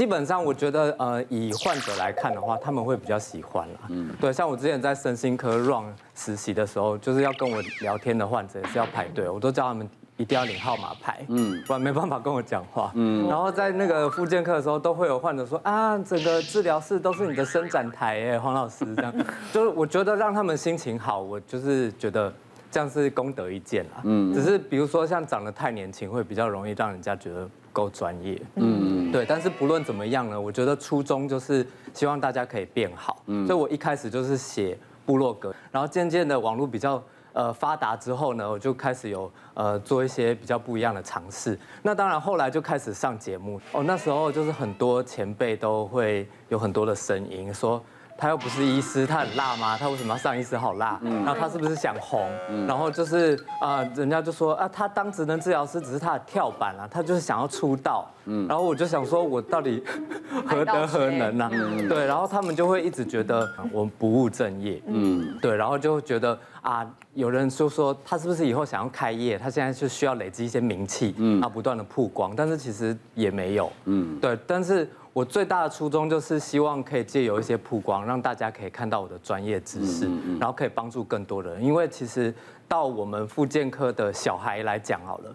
基本上我觉得呃，以患者来看的话，他们会比较喜欢啦。嗯，对，像我之前在身心科 run 实习的时候，就是要跟我聊天的患者也是要排队，我都叫他们。一定要领号码牌，嗯，不然没办法跟我讲话，嗯，然后在那个复健课的时候，都会有患者说啊，整个治疗室都是你的伸展台哎，黄老师这样，就是我觉得让他们心情好，我就是觉得这样是功德一件啦，嗯，只是比如说像长得太年轻，会比较容易让人家觉得不够专业，嗯，对，但是不论怎么样呢，我觉得初衷就是希望大家可以变好，嗯，所以我一开始就是写部落格，然后渐渐的网络比较。呃，发达之后呢，我就开始有呃做一些比较不一样的尝试。那当然后来就开始上节目哦。那时候就是很多前辈都会有很多的声音说。他又不是医师，他很辣吗？他为什么要上医师好辣？然后他是不是想红？然后就是啊，人家就说啊，他当职能治疗师只是他的跳板啊，他就是想要出道。然后我就想说，我到底 何德何能呢？对，然后他们就会一直觉得我们不务正业。嗯，对，然后就觉得啊，有人就说他是不是以后想要开业？他现在就需要累积一些名气，啊，不断的曝光，但是其实也没有。嗯，对，但是。我最大的初衷就是希望可以借由一些曝光，让大家可以看到我的专业知识，然后可以帮助更多人。因为其实到我们复健科的小孩来讲好了，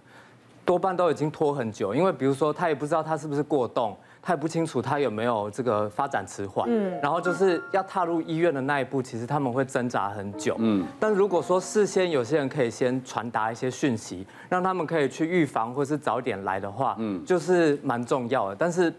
多半都已经拖很久。因为比如说他也不知道他是不是过动，他也不清楚他有没有这个发展迟缓，嗯，然后就是要踏入医院的那一步，其实他们会挣扎很久，嗯。但如果说事先有些人可以先传达一些讯息，让他们可以去预防或是早点来的话，嗯，就是蛮重要的。但是。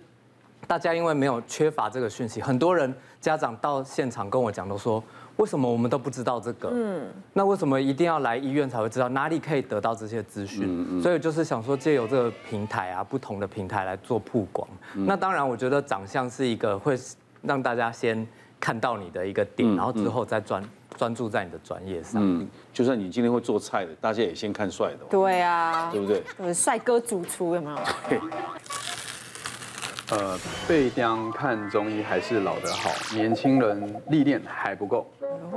大家因为没有缺乏这个讯息，很多人家长到现场跟我讲，都说为什么我们都不知道这个？嗯，那为什么一定要来医院才会知道？哪里可以得到这些资讯？嗯嗯。所以就是想说借由这个平台啊，不同的平台来做曝光。那当然，我觉得长相是一个会让大家先看到你的一个点，然后之后再专专注在你的专业上。嗯，就算你今天会做菜的，大家也先看帅的。对啊，对不对？帅哥主厨有没有？呃，被当看中医还是老的好，年轻人历练还不够。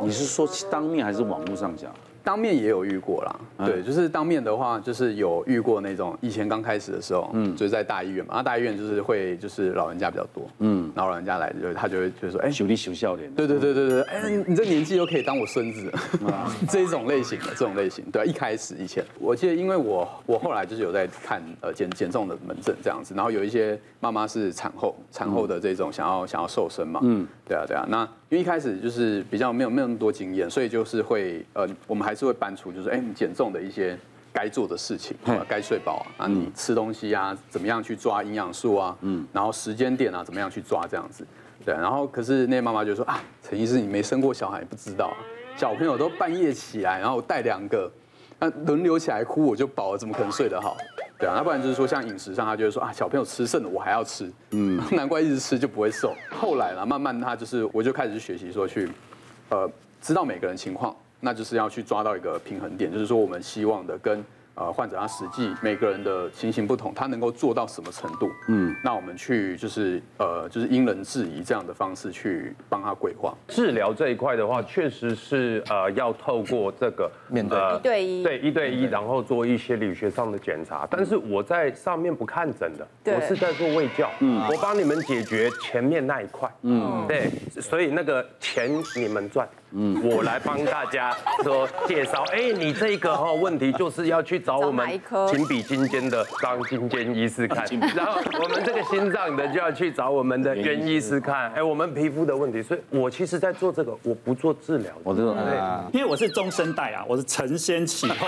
你是说当面还是网络上讲？当面也有遇过啦，对，就是当面的话，就是有遇过那种以前刚开始的时候，嗯，就是在大医院嘛，那大医院就是会就是老人家比较多，嗯，然后老人家来就他就会就说，哎，兄弟秀笑脸，对对对对对，哎，你这年纪又可以当我孙子，这一种类型的这种类型，对，一开始以前，我记得因为我我后来就是有在看呃减减重的门诊这样子，然后有一些妈妈是产后产后的这种想要想要瘦身嘛，嗯，对啊对啊，那。因为一开始就是比较没有没有那么多经验，所以就是会呃，我们还是会搬出就是哎，你减重的一些该做的事情，该睡饱啊，你吃东西啊，怎么样去抓营养素啊，嗯，然后时间点啊，怎么样去抓这样子，对，然后可是那妈妈就说啊，陈医师你没生过小孩不知道，小朋友都半夜起来，然后带两个，那轮流起来哭，我就饱了，怎么可能睡得好？对啊，那不然就是说像饮食上，他就会说啊，小朋友吃剩的我还要吃，嗯，难怪一直吃就不会瘦。后来呢，慢慢他就是，我就开始去学习说去，呃，知道每个人情况，那就是要去抓到一个平衡点，就是说我们希望的跟。呃，患者他实际每个人的情形不同，他能够做到什么程度？嗯，那我们去就是呃，就是因人制宜这样的方式去帮他规划治疗这一块的话，确实是呃要透过这个面对一对一对一对一，然后做一些理学上的检查。但是我在上面不看诊的，我是在做卫教，嗯，我帮你们解决前面那一块，嗯，对，所以那个钱你们赚。嗯，我来帮大家说介绍。哎，你这个哈问题就是要去找我们情比金坚的张金坚医师看，然后我们这个心脏的就要去找我们的袁医师看。哎，我们皮肤的问题，所以我其实在做这个，我不做治疗。我这种，因为我是中生代啊，我是承先启后，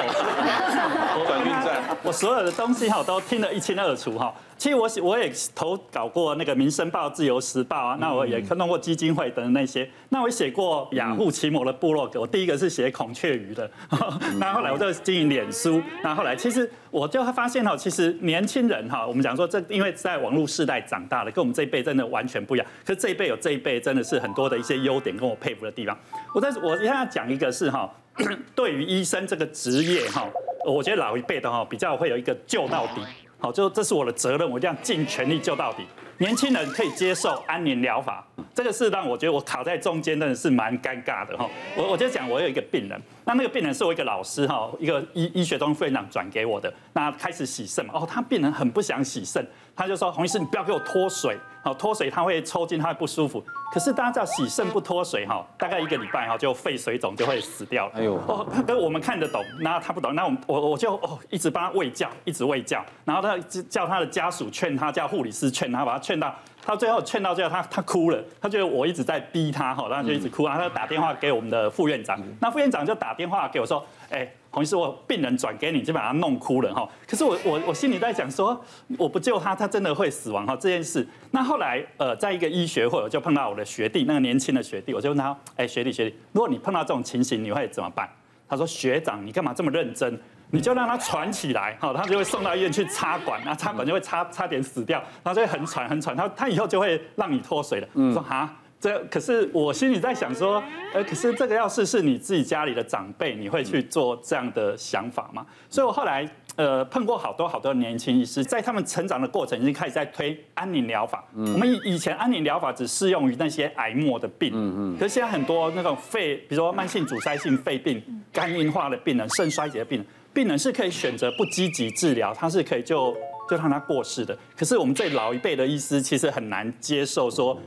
转运站，我所有的东西哈都听得一清二楚哈。其实我我也投稿过那个《民生报》《自由时报》啊，那我也弄过基金会等那些，那我写过雅虎奇摩的部落格，我第一个是写孔雀鱼的，那后来我就经营脸书，那后来其实我就发现哈，其实年轻人哈，我们讲说这因为在网络世代长大的，跟我们这一辈真的完全不一样，可是这一辈有这一辈真的是很多的一些优点跟我佩服的地方。我在我现在要讲一个是哈，对于医生这个职业哈，我觉得老一辈的哈比较会有一个救到底。好，就这是我的责任，我一定要尽全力救到底。年轻人可以接受安宁疗法，这个是让我觉得我卡在中间，真的是蛮尴尬的哈。我我就讲，我有一个病人，那那个病人是我一个老师哈，一个医医学中副院长转给我的。那开始洗肾嘛，哦，他病人很不想洗肾，他就说洪医师，你不要给我脱水，好脱水他会抽筋，他会不舒服。可是大家知道洗肾不脱水哈，大概一个礼拜哈就肺水肿就会死掉了。哎呦，哦，跟我们看得懂，那他不懂，那我我我就哦一直帮他喂教，一直喂教，然后他叫他的家属劝他，叫护理师劝他，把他劝到。他最后劝到最后，他他哭了，他觉得我一直在逼他，哈，然后就一直哭，然后他就打电话给我们的副院长，那副院长就打电话给我说，哎，洪医师，我病人转给你，就把他弄哭了，哈。可是我我我心里在想说，我不救他，他真的会死亡，哈，这件事。那后来，呃，在一个医学会，我就碰到我的学弟，那个年轻的学弟，我就问他，哎，学弟学弟，如果你碰到这种情形，你会怎么办？他说，学长，你干嘛这么认真？你就让他喘起来，好，他就会送到医院去插管，那插管就会差差点死掉，然后就会很喘很喘，他他以后就会让你脱水了。嗯说哈，这可是我心里在想说，呃，可是这个要是是你自己家里的长辈，你会去做这样的想法吗？所以我后来呃碰过好多好多年轻医师，在他们成长的过程已经开始在推安宁疗法。我们以以前安宁疗法只适用于那些癌末的病，嗯嗯，可是现在很多那种肺，比如说慢性阻塞性肺病、肝硬化的病人、肾衰竭的病人。病人是可以选择不积极治疗，他是可以就就让他过世的。可是我们最老一辈的医师其实很难接受说，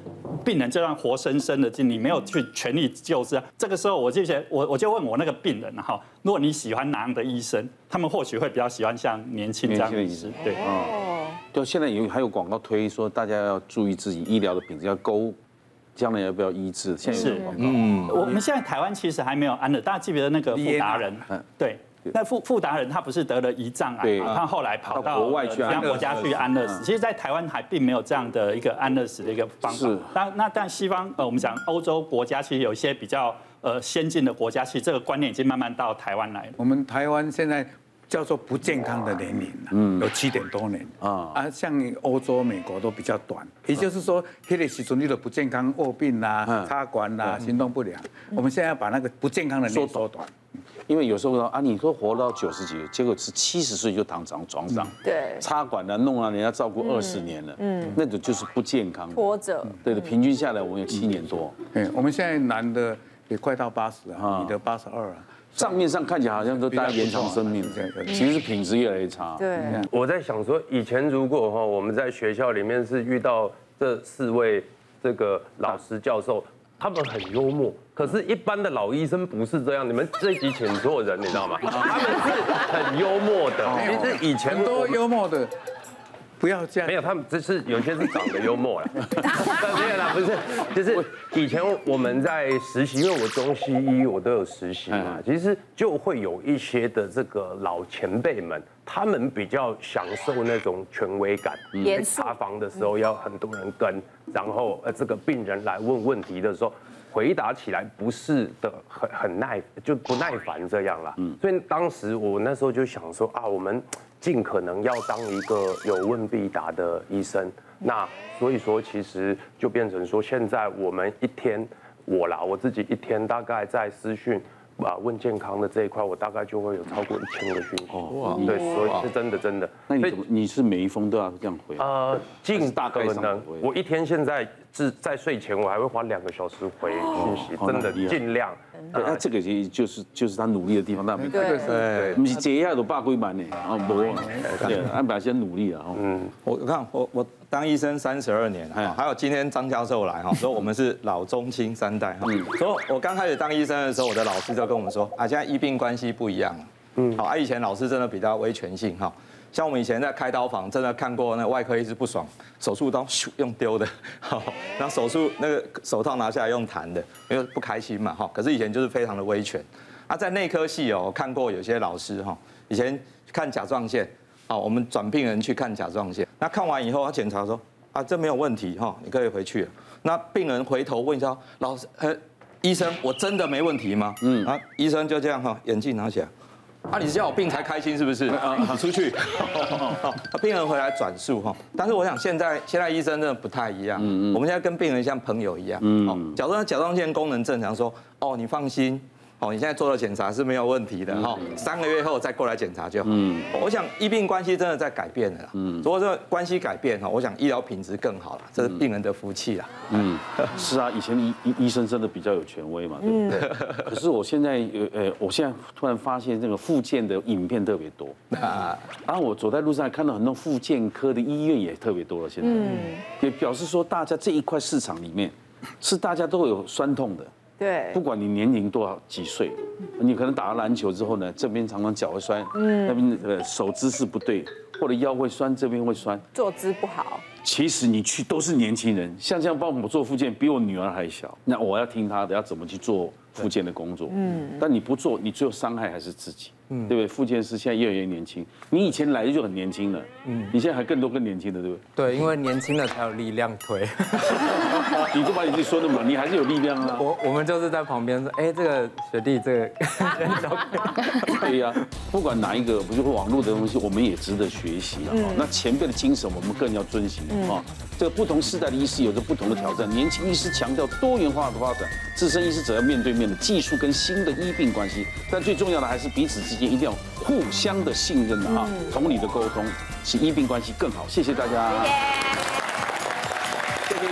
病人就让活生生的，就你没有去全力救治。这个时候我就觉得，我我就问我那个病人哈，如果你喜欢哪样的医生，他们或许会比较喜欢像年轻这样的医生。对，哦，就现在有还有广告推说大家要注意自己医疗的品质，要勾将来要不要医治。现在有广告，嗯，我们现在台湾其实还没有安乐，大家记不记得那个富达人？嗯，对。那富富达人他不是得了胰脏癌嘛？他后来跑到国外去其他国家去安乐死。其实，在台湾还并没有这样的一个安乐死的一个方法。那那但西方呃，我们讲欧洲国家，其实有一些比较呃先进的国家，其实这个观念已经慢慢到台湾来了。我们台湾现在叫做不健康的年龄嗯，有七点多年啊啊，像欧洲、美国都比较短。也就是说，黑的时钟的不健康卧病啦、插管啦、行动不良，我们现在要把那个不健康的年龄缩短。因为有时候说啊，你说活到九十几岁，结果是七十岁就躺床床上，对，插管啊，弄啊，人家照顾二十年了，嗯，那种就是不健康，拖着，对的，平均下来我们有七年多，嗯，我们现在男的也快到八十了，女的八十二了，账面上看起来好像都大家延长生命，其实品质越来越差。对，我在想说，以前如果哈我们在学校里面是遇到这四位这个老师教授。他们很幽默，可是，一般的老医生不是这样。你们这一集请错人，你知道吗？他们是很幽默的。其实以前都幽默的，不要这样。没有，他们只是有些是长得幽默了。没有啦，不是，就是以前我们在实习，因为我中西医我都有实习嘛，其实就会有一些的这个老前辈们。他们比较享受那种权威感，在查房的时候要很多人跟，然后呃这个病人来问问题的时候，回答起来不是的很很耐就不耐烦这样啦。所以当时我那时候就想说啊，我们尽可能要当一个有问必答的医生。那所以说其实就变成说，现在我们一天我啦我自己一天大概在私讯。啊，问健康的这一块，我大概就会有超过一千个讯息。哦，对，所以是真的，真的。那你怎么？你是每一封都要这样回？呃，尽大可能。我一天现在是在睡前，我还会花两个小时回讯息，真的尽量。那这个其实就是就是他努力的地方，那没对对，不是这样都八归满呢啊，不，对，安排先努力了哦。嗯，我看我我当医生三十二年，还有今天张教授来哈，说我们是老中青三代哈。所以我刚开始当医生的时候，我的老师就跟我们说啊，现在医病关系不一样了。嗯，好，啊，以前老师真的比较威权性哈。像我们以前在开刀房，真的看过那外科医师不爽，手术刀咻用丢的，好，然后手术那个手套拿下来用弹的，因为不开心嘛，哈。可是以前就是非常的威权。啊，在内科系哦，我看过有些老师哈，以前看甲状腺，好，我们转病人去看甲状腺，那看完以后他检查说啊，这没有问题哈，你可以回去了。那病人回头问一下老师，呃，医生，我真的没问题吗？嗯，啊，医生就这样哈，眼镜拿起来。啊，你是要我病才开心是不是？啊，出去。病人回来转述哈，但是我想现在现在医生真的不太一样。嗯嗯。我们现在跟病人像朋友一样。嗯。哦，假如甲状腺功能正常，说哦，你放心，哦，你现在做了检查是没有问题的哈，三个月后再过来检查就好。嗯，我想医病关系真的在改变了。嗯，如果这关系改变哈，我想医疗品质更好了，这是病人的福气啊。嗯，是啊，以前医医医生真的比较有权威嘛，对不对？可是我现在呃呃，我现在突然发现这个复健的影片特别多啊，然后我走在路上看到很多复健科的医院也特别多了，现在，嗯，也表示说大家这一块市场里面是大家都有酸痛的。对，不管你年龄多少几岁，你可能打了篮球之后呢，这边常常脚会酸，嗯，那边呃手姿势不对，或者腰会酸，这边会酸，坐姿不好。其实你去都是年轻人，像这样帮我做复健，比我女儿还小，那我要听她的，要怎么去做复健的工作，嗯，但你不做，你最后伤害还是自己。嗯，对不对？复健师现在越来越年轻，你以前来的就很年轻了，嗯，你现在还更多更年轻的，对不对？对，因为年轻的才有力量推。你就把你自己说那么，你还是有力量啊。我我们就是在旁边说，哎，这个学弟，这个 对呀，不管哪一个，不就是网络的东西，我们也值得学习了。那前辈的精神，我们更要遵循啊。这个不同时代的医师有着不同的挑战，年轻医师强调多元化的发展，资深医师则要面对面的技术跟新的医病关系，但最重要的还是彼此之间一定要互相的信任的啊，同理的沟通，使医病关系更好。谢谢大家，